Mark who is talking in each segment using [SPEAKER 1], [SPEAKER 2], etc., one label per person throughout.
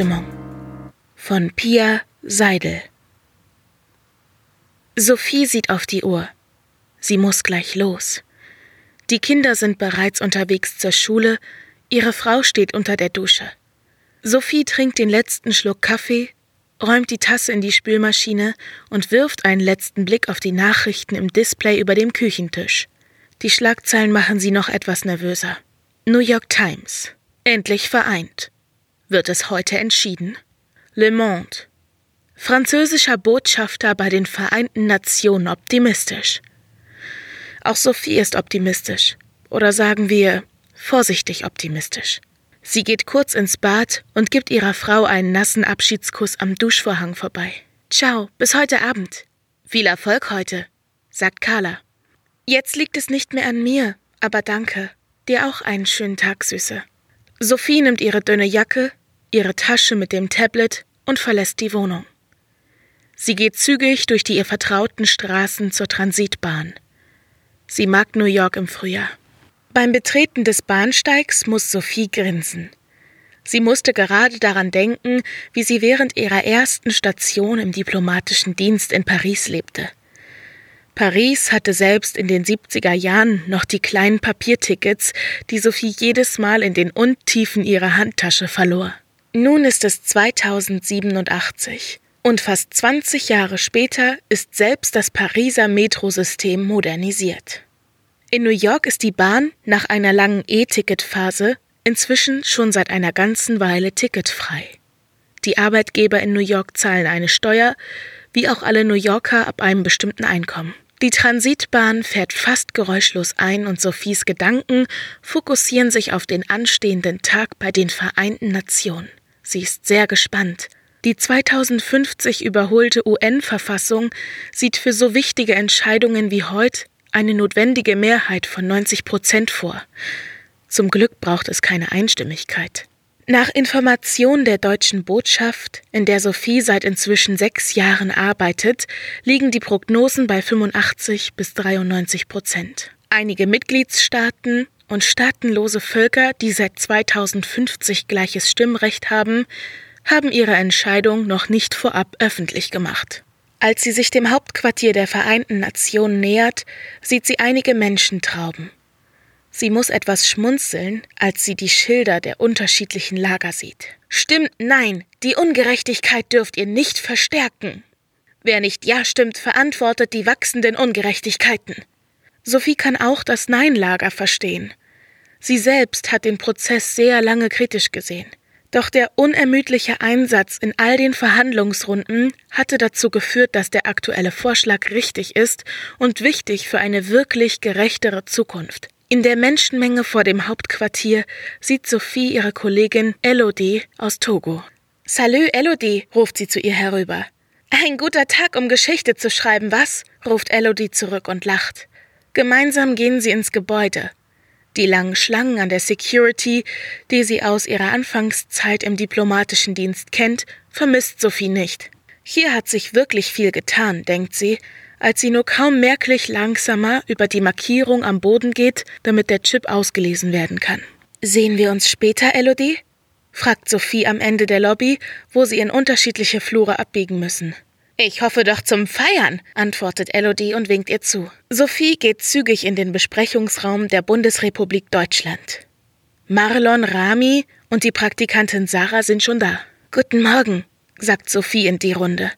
[SPEAKER 1] Stimmung von Pia Seidel. Sophie sieht auf die Uhr. Sie muss gleich los. Die Kinder sind bereits unterwegs zur Schule, ihre Frau steht unter der Dusche. Sophie trinkt den letzten Schluck Kaffee, räumt die Tasse in die Spülmaschine und wirft einen letzten Blick auf die Nachrichten im Display über dem Küchentisch. Die Schlagzeilen machen sie noch etwas nervöser. New York Times. Endlich vereint. Wird es heute entschieden? Le Monde. Französischer Botschafter bei den Vereinten Nationen optimistisch. Auch Sophie ist optimistisch. Oder sagen wir vorsichtig optimistisch. Sie geht kurz ins Bad und gibt ihrer Frau einen nassen Abschiedskuss am Duschvorhang vorbei. Ciao, bis heute Abend. Viel Erfolg heute, sagt Carla. Jetzt liegt es nicht mehr an mir, aber danke. Dir auch einen schönen Tag, Süße. Sophie nimmt ihre dünne Jacke, ihre Tasche mit dem Tablet und verlässt die Wohnung. Sie geht zügig durch die ihr vertrauten Straßen zur Transitbahn. Sie mag New York im Frühjahr. Beim Betreten des Bahnsteigs muss Sophie grinsen. Sie musste gerade daran denken, wie sie während ihrer ersten Station im diplomatischen Dienst in Paris lebte. Paris hatte selbst in den 70er Jahren noch die kleinen Papiertickets, die Sophie jedes Mal in den Untiefen ihrer Handtasche verlor. Nun ist es 2087 und fast 20 Jahre später ist selbst das Pariser Metrosystem modernisiert. In New York ist die Bahn nach einer langen E-Ticket-Phase inzwischen schon seit einer ganzen Weile ticketfrei. Die Arbeitgeber in New York zahlen eine Steuer, wie auch alle New Yorker ab einem bestimmten Einkommen. Die Transitbahn fährt fast geräuschlos ein und Sophies Gedanken fokussieren sich auf den anstehenden Tag bei den Vereinten Nationen. Sie ist sehr gespannt. Die 2050 überholte UN-Verfassung sieht für so wichtige Entscheidungen wie heute eine notwendige Mehrheit von 90 Prozent vor. Zum Glück braucht es keine Einstimmigkeit. Nach Information der deutschen Botschaft, in der Sophie seit inzwischen sechs Jahren arbeitet, liegen die Prognosen bei 85 bis 93 Prozent. Einige Mitgliedsstaaten und staatenlose Völker, die seit 2050 gleiches Stimmrecht haben, haben ihre Entscheidung noch nicht vorab öffentlich gemacht. Als sie sich dem Hauptquartier der Vereinten Nationen nähert, sieht sie einige Menschentrauben. Sie muss etwas schmunzeln, als sie die Schilder der unterschiedlichen Lager sieht. Stimmt nein, die Ungerechtigkeit dürft ihr nicht verstärken. Wer nicht Ja stimmt, verantwortet die wachsenden Ungerechtigkeiten. Sophie kann auch das Nein-Lager verstehen. Sie selbst hat den Prozess sehr lange kritisch gesehen. Doch der unermüdliche Einsatz in all den Verhandlungsrunden hatte dazu geführt, dass der aktuelle Vorschlag richtig ist und wichtig für eine wirklich gerechtere Zukunft. In der Menschenmenge vor dem Hauptquartier sieht Sophie ihre Kollegin Elodie aus Togo. Salü, Elodie, ruft sie zu ihr herüber. Ein guter Tag, um Geschichte zu schreiben, was? ruft Elodie zurück und lacht. Gemeinsam gehen sie ins Gebäude. Die langen Schlangen an der Security, die sie aus ihrer Anfangszeit im diplomatischen Dienst kennt, vermisst Sophie nicht. Hier hat sich wirklich viel getan, denkt sie, als sie nur kaum merklich langsamer über die Markierung am Boden geht, damit der Chip ausgelesen werden kann. Sehen wir uns später, Elodie? fragt Sophie am Ende der Lobby, wo sie in unterschiedliche Flure abbiegen müssen. Ich hoffe doch zum Feiern, antwortet Elodie und winkt ihr zu. Sophie geht zügig in den Besprechungsraum der Bundesrepublik Deutschland. Marlon, Rami und die Praktikantin Sarah sind schon da. Guten Morgen, sagt Sophie in die Runde.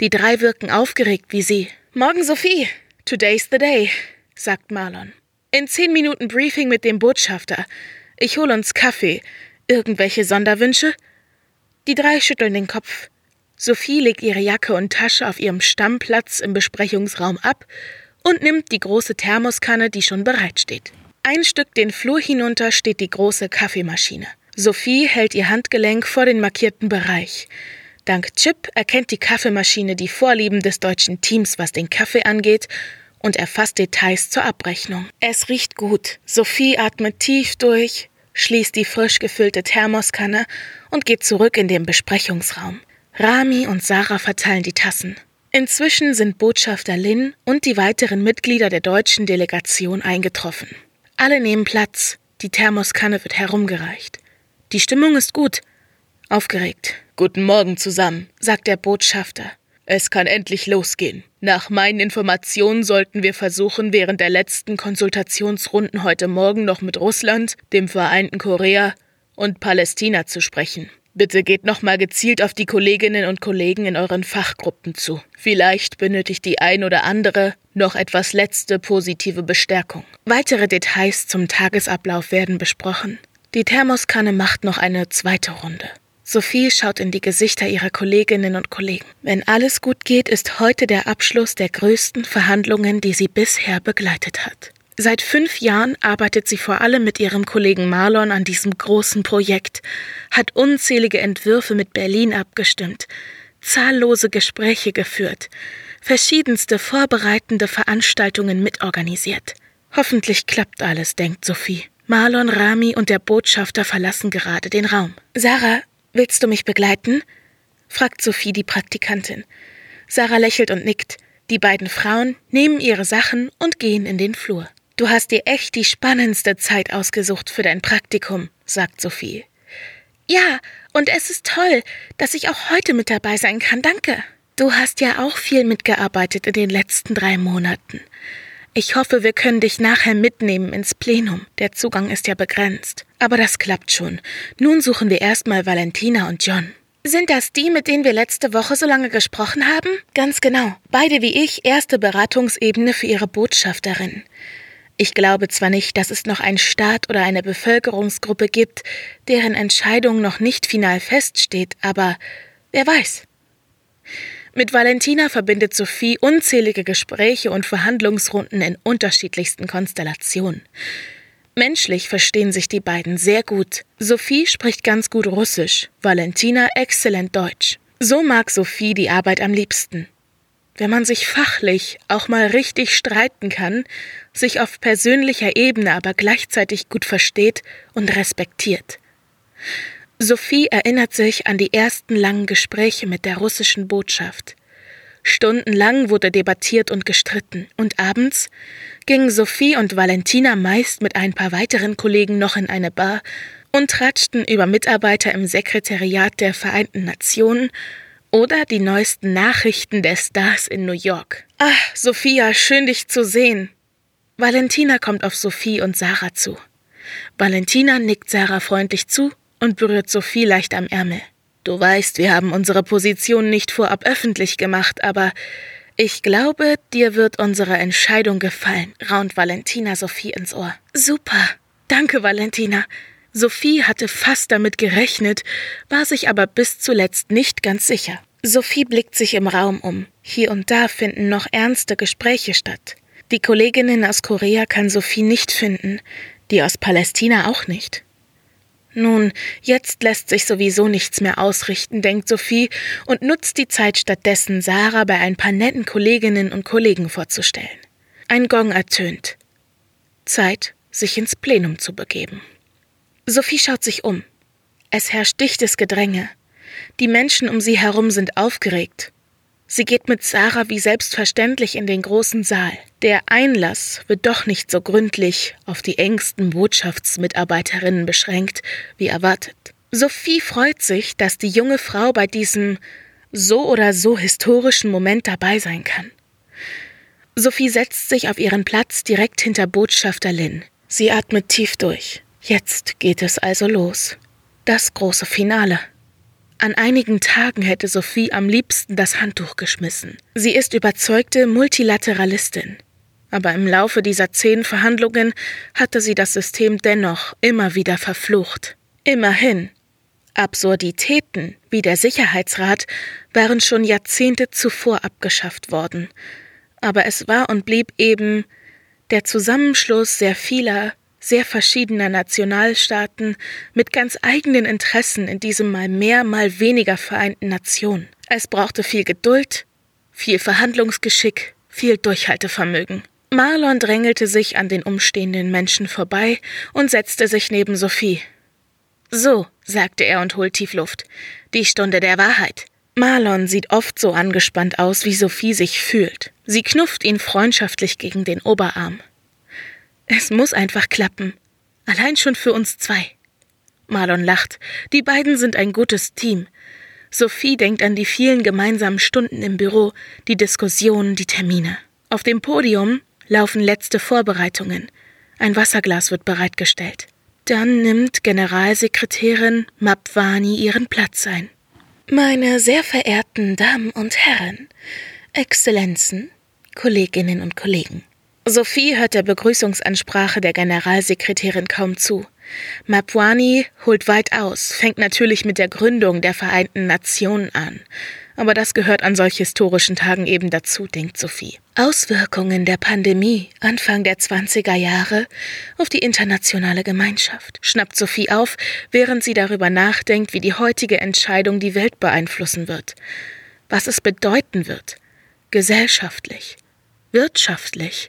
[SPEAKER 1] Die drei wirken aufgeregt wie sie. Morgen, Sophie. Today's the day, sagt Marlon. In zehn Minuten Briefing mit dem Botschafter. Ich hol uns Kaffee. Irgendwelche Sonderwünsche? Die drei schütteln den Kopf. Sophie legt ihre Jacke und Tasche auf ihrem Stammplatz im Besprechungsraum ab und nimmt die große Thermoskanne, die schon bereitsteht. Ein Stück den Flur hinunter steht die große Kaffeemaschine. Sophie hält ihr Handgelenk vor den markierten Bereich. Dank Chip erkennt die Kaffeemaschine die Vorlieben des deutschen Teams, was den Kaffee angeht, und erfasst Details zur Abrechnung. Es riecht gut. Sophie atmet tief durch, schließt die frisch gefüllte Thermoskanne und geht zurück in den Besprechungsraum. Rami und Sarah verteilen die Tassen. Inzwischen sind Botschafter Lin und die weiteren Mitglieder der deutschen Delegation eingetroffen. Alle nehmen Platz, die Thermoskanne wird herumgereicht. Die Stimmung ist gut. Aufgeregt. Guten Morgen zusammen, sagt der Botschafter. Es kann endlich losgehen. Nach meinen Informationen sollten wir versuchen, während der letzten Konsultationsrunden heute Morgen noch mit Russland, dem Vereinten Korea und Palästina zu sprechen. Bitte geht nochmal gezielt auf die Kolleginnen und Kollegen in euren Fachgruppen zu. Vielleicht benötigt die ein oder andere noch etwas letzte positive Bestärkung. Weitere Details zum Tagesablauf werden besprochen. Die Thermoskanne macht noch eine zweite Runde. Sophie schaut in die Gesichter ihrer Kolleginnen und Kollegen. Wenn alles gut geht, ist heute der Abschluss der größten Verhandlungen, die sie bisher begleitet hat. Seit fünf Jahren arbeitet sie vor allem mit ihrem Kollegen Marlon an diesem großen Projekt, hat unzählige Entwürfe mit Berlin abgestimmt, zahllose Gespräche geführt, verschiedenste vorbereitende Veranstaltungen mitorganisiert. Hoffentlich klappt alles, denkt Sophie. Marlon, Rami und der Botschafter verlassen gerade den Raum. Sarah, Willst du mich begleiten? fragt Sophie die Praktikantin. Sarah lächelt und nickt. Die beiden Frauen nehmen ihre Sachen und gehen in den Flur. Du hast dir echt die spannendste Zeit ausgesucht für dein Praktikum, sagt Sophie. Ja, und es ist toll, dass ich auch heute mit dabei sein kann, danke. Du hast ja auch viel mitgearbeitet in den letzten drei Monaten. Ich hoffe, wir können dich nachher mitnehmen ins Plenum. Der Zugang ist ja begrenzt. Aber das klappt schon. Nun suchen wir erstmal Valentina und John. Sind das die, mit denen wir letzte Woche so lange gesprochen haben? Ganz genau. Beide wie ich erste Beratungsebene für ihre Botschafterin. Ich glaube zwar nicht, dass es noch einen Staat oder eine Bevölkerungsgruppe gibt, deren Entscheidung noch nicht final feststeht, aber wer weiß. Mit Valentina verbindet Sophie unzählige Gespräche und Verhandlungsrunden in unterschiedlichsten Konstellationen. Menschlich verstehen sich die beiden sehr gut. Sophie spricht ganz gut Russisch, Valentina exzellent Deutsch. So mag Sophie die Arbeit am liebsten. Wenn man sich fachlich auch mal richtig streiten kann, sich auf persönlicher Ebene aber gleichzeitig gut versteht und respektiert. Sophie erinnert sich an die ersten langen Gespräche mit der russischen Botschaft. Stundenlang wurde debattiert und gestritten, und abends gingen Sophie und Valentina meist mit ein paar weiteren Kollegen noch in eine Bar und tratschten über Mitarbeiter im Sekretariat der Vereinten Nationen oder die neuesten Nachrichten der Stars in New York. Ah, Sophia, schön dich zu sehen. Valentina kommt auf Sophie und Sarah zu. Valentina nickt Sarah freundlich zu und berührt Sophie leicht am Ärmel. Du weißt, wir haben unsere Position nicht vorab öffentlich gemacht, aber ich glaube, dir wird unsere Entscheidung gefallen, raunt Valentina Sophie ins Ohr. Super. Danke, Valentina. Sophie hatte fast damit gerechnet, war sich aber bis zuletzt nicht ganz sicher. Sophie blickt sich im Raum um. Hier und da finden noch ernste Gespräche statt. Die Kolleginnen aus Korea kann Sophie nicht finden, die aus Palästina auch nicht. Nun, jetzt lässt sich sowieso nichts mehr ausrichten, denkt Sophie und nutzt die Zeit stattdessen, Sarah bei ein paar netten Kolleginnen und Kollegen vorzustellen. Ein Gong ertönt. Zeit, sich ins Plenum zu begeben. Sophie schaut sich um. Es herrscht dichtes Gedränge. Die Menschen um sie herum sind aufgeregt. Sie geht mit Sarah wie selbstverständlich in den großen Saal. Der Einlass wird doch nicht so gründlich auf die engsten Botschaftsmitarbeiterinnen beschränkt, wie erwartet. Sophie freut sich, dass die junge Frau bei diesem so oder so historischen Moment dabei sein kann. Sophie setzt sich auf ihren Platz direkt hinter Botschafter Lin. Sie atmet tief durch. Jetzt geht es also los. Das große Finale. An einigen Tagen hätte Sophie am liebsten das Handtuch geschmissen. Sie ist überzeugte Multilateralistin. Aber im Laufe dieser zehn Verhandlungen hatte sie das System dennoch immer wieder verflucht. Immerhin. Absurditäten wie der Sicherheitsrat waren schon Jahrzehnte zuvor abgeschafft worden. Aber es war und blieb eben der Zusammenschluss sehr vieler sehr verschiedener Nationalstaaten mit ganz eigenen Interessen in diesem mal mehr, mal weniger vereinten Nation. Es brauchte viel Geduld, viel Verhandlungsgeschick, viel Durchhaltevermögen. Marlon drängelte sich an den umstehenden Menschen vorbei und setzte sich neben Sophie. So, sagte er und holt tief Luft. Die Stunde der Wahrheit. Marlon sieht oft so angespannt aus, wie Sophie sich fühlt. Sie knufft ihn freundschaftlich gegen den Oberarm. Es muss einfach klappen. Allein schon für uns zwei. Marlon lacht. Die beiden sind ein gutes Team. Sophie denkt an die vielen gemeinsamen Stunden im Büro, die Diskussionen, die Termine. Auf dem Podium laufen letzte Vorbereitungen. Ein Wasserglas wird bereitgestellt. Dann nimmt Generalsekretärin Mapwani ihren Platz ein. Meine sehr verehrten Damen und Herren, Exzellenzen, Kolleginnen und Kollegen. Sophie hört der Begrüßungsansprache der Generalsekretärin kaum zu. Mapwani holt weit aus, fängt natürlich mit der Gründung der Vereinten Nationen an. Aber das gehört an solch historischen Tagen eben dazu, denkt Sophie. Auswirkungen der Pandemie Anfang der 20er Jahre auf die internationale Gemeinschaft, schnappt Sophie auf, während sie darüber nachdenkt, wie die heutige Entscheidung die Welt beeinflussen wird. Was es bedeuten wird. Gesellschaftlich, wirtschaftlich,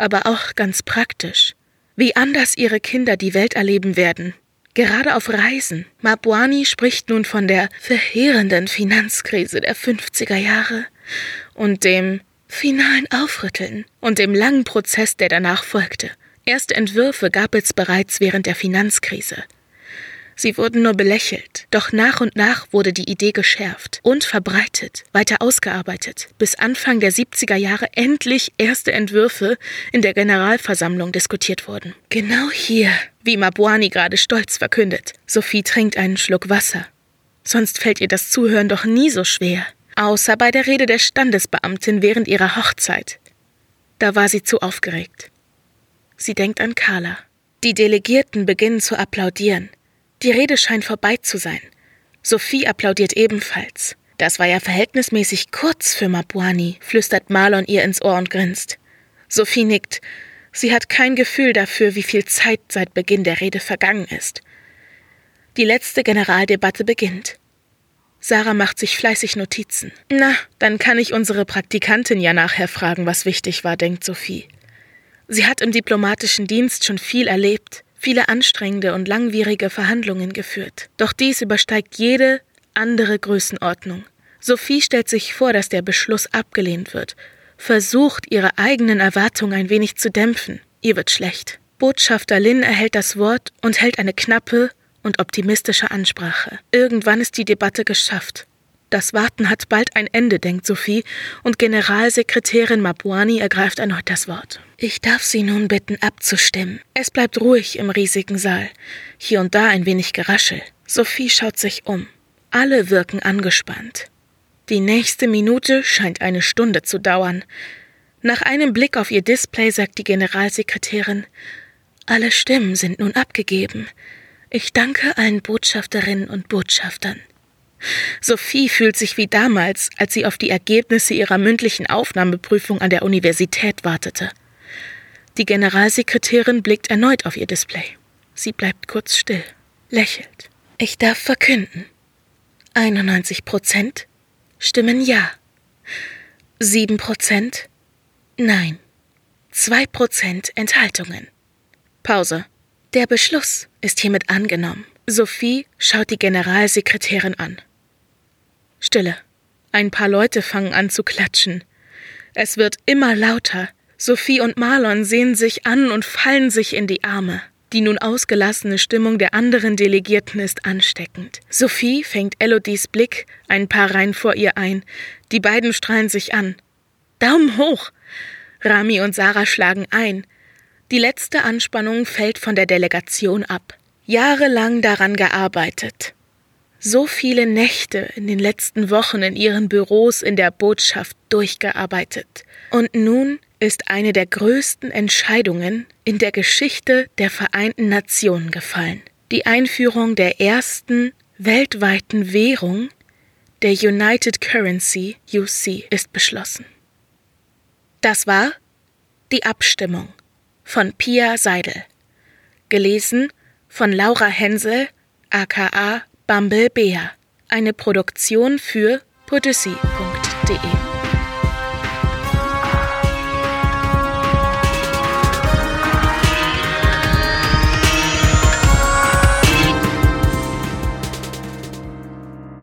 [SPEAKER 1] aber auch ganz praktisch. Wie anders ihre Kinder die Welt erleben werden, gerade auf Reisen. Mabwani spricht nun von der verheerenden Finanzkrise der 50er Jahre und dem finalen Aufrütteln und dem langen Prozess, der danach folgte. Erste Entwürfe gab es bereits während der Finanzkrise. Sie wurden nur belächelt, doch nach und nach wurde die Idee geschärft und verbreitet, weiter ausgearbeitet, bis Anfang der 70er Jahre endlich erste Entwürfe in der Generalversammlung diskutiert wurden. Genau hier, wie Mabwani gerade stolz verkündet. Sophie trinkt einen Schluck Wasser. Sonst fällt ihr das Zuhören doch nie so schwer. Außer bei der Rede der Standesbeamtin während ihrer Hochzeit. Da war sie zu aufgeregt. Sie denkt an Carla. Die Delegierten beginnen zu applaudieren. Die Rede scheint vorbei zu sein. Sophie applaudiert ebenfalls. Das war ja verhältnismäßig kurz für Mabuani, flüstert Marlon ihr ins Ohr und grinst. Sophie nickt. Sie hat kein Gefühl dafür, wie viel Zeit seit Beginn der Rede vergangen ist. Die letzte Generaldebatte beginnt. Sarah macht sich fleißig Notizen. Na, dann kann ich unsere Praktikantin ja nachher fragen, was wichtig war, denkt Sophie. Sie hat im diplomatischen Dienst schon viel erlebt viele anstrengende und langwierige Verhandlungen geführt. Doch dies übersteigt jede andere Größenordnung. Sophie stellt sich vor, dass der Beschluss abgelehnt wird, versucht, ihre eigenen Erwartungen ein wenig zu dämpfen. Ihr wird schlecht. Botschafter Lin erhält das Wort und hält eine knappe und optimistische Ansprache. Irgendwann ist die Debatte geschafft. Das Warten hat bald ein Ende, denkt Sophie, und Generalsekretärin Mabuani ergreift erneut das Wort. Ich darf Sie nun bitten, abzustimmen. Es bleibt ruhig im riesigen Saal. Hier und da ein wenig Geraschel. Sophie schaut sich um. Alle wirken angespannt. Die nächste Minute scheint eine Stunde zu dauern. Nach einem Blick auf ihr Display sagt die Generalsekretärin Alle Stimmen sind nun abgegeben. Ich danke allen Botschafterinnen und Botschaftern. Sophie fühlt sich wie damals, als sie auf die Ergebnisse ihrer mündlichen Aufnahmeprüfung an der Universität wartete. Die Generalsekretärin blickt erneut auf ihr Display. Sie bleibt kurz still, lächelt. Ich darf verkünden. 91 Prozent stimmen Ja. 7 Prozent Nein. 2 Prozent Enthaltungen. Pause. Der Beschluss ist hiermit angenommen. Sophie schaut die Generalsekretärin an. Stille. Ein paar Leute fangen an zu klatschen. Es wird immer lauter. Sophie und Marlon sehen sich an und fallen sich in die Arme. Die nun ausgelassene Stimmung der anderen Delegierten ist ansteckend. Sophie fängt Elodies Blick ein paar Reihen vor ihr ein. Die beiden strahlen sich an. Daumen hoch! Rami und Sarah schlagen ein. Die letzte Anspannung fällt von der Delegation ab. Jahrelang daran gearbeitet, so viele Nächte in den letzten Wochen in ihren Büros in der Botschaft durchgearbeitet. Und nun ist eine der größten Entscheidungen in der Geschichte der Vereinten Nationen gefallen. Die Einführung der ersten weltweiten Währung, der United Currency UC, ist beschlossen. Das war die Abstimmung von Pia Seidel. Gelesen von Laura Hensel, aka Bumble Bea, eine Produktion für podyssey.de.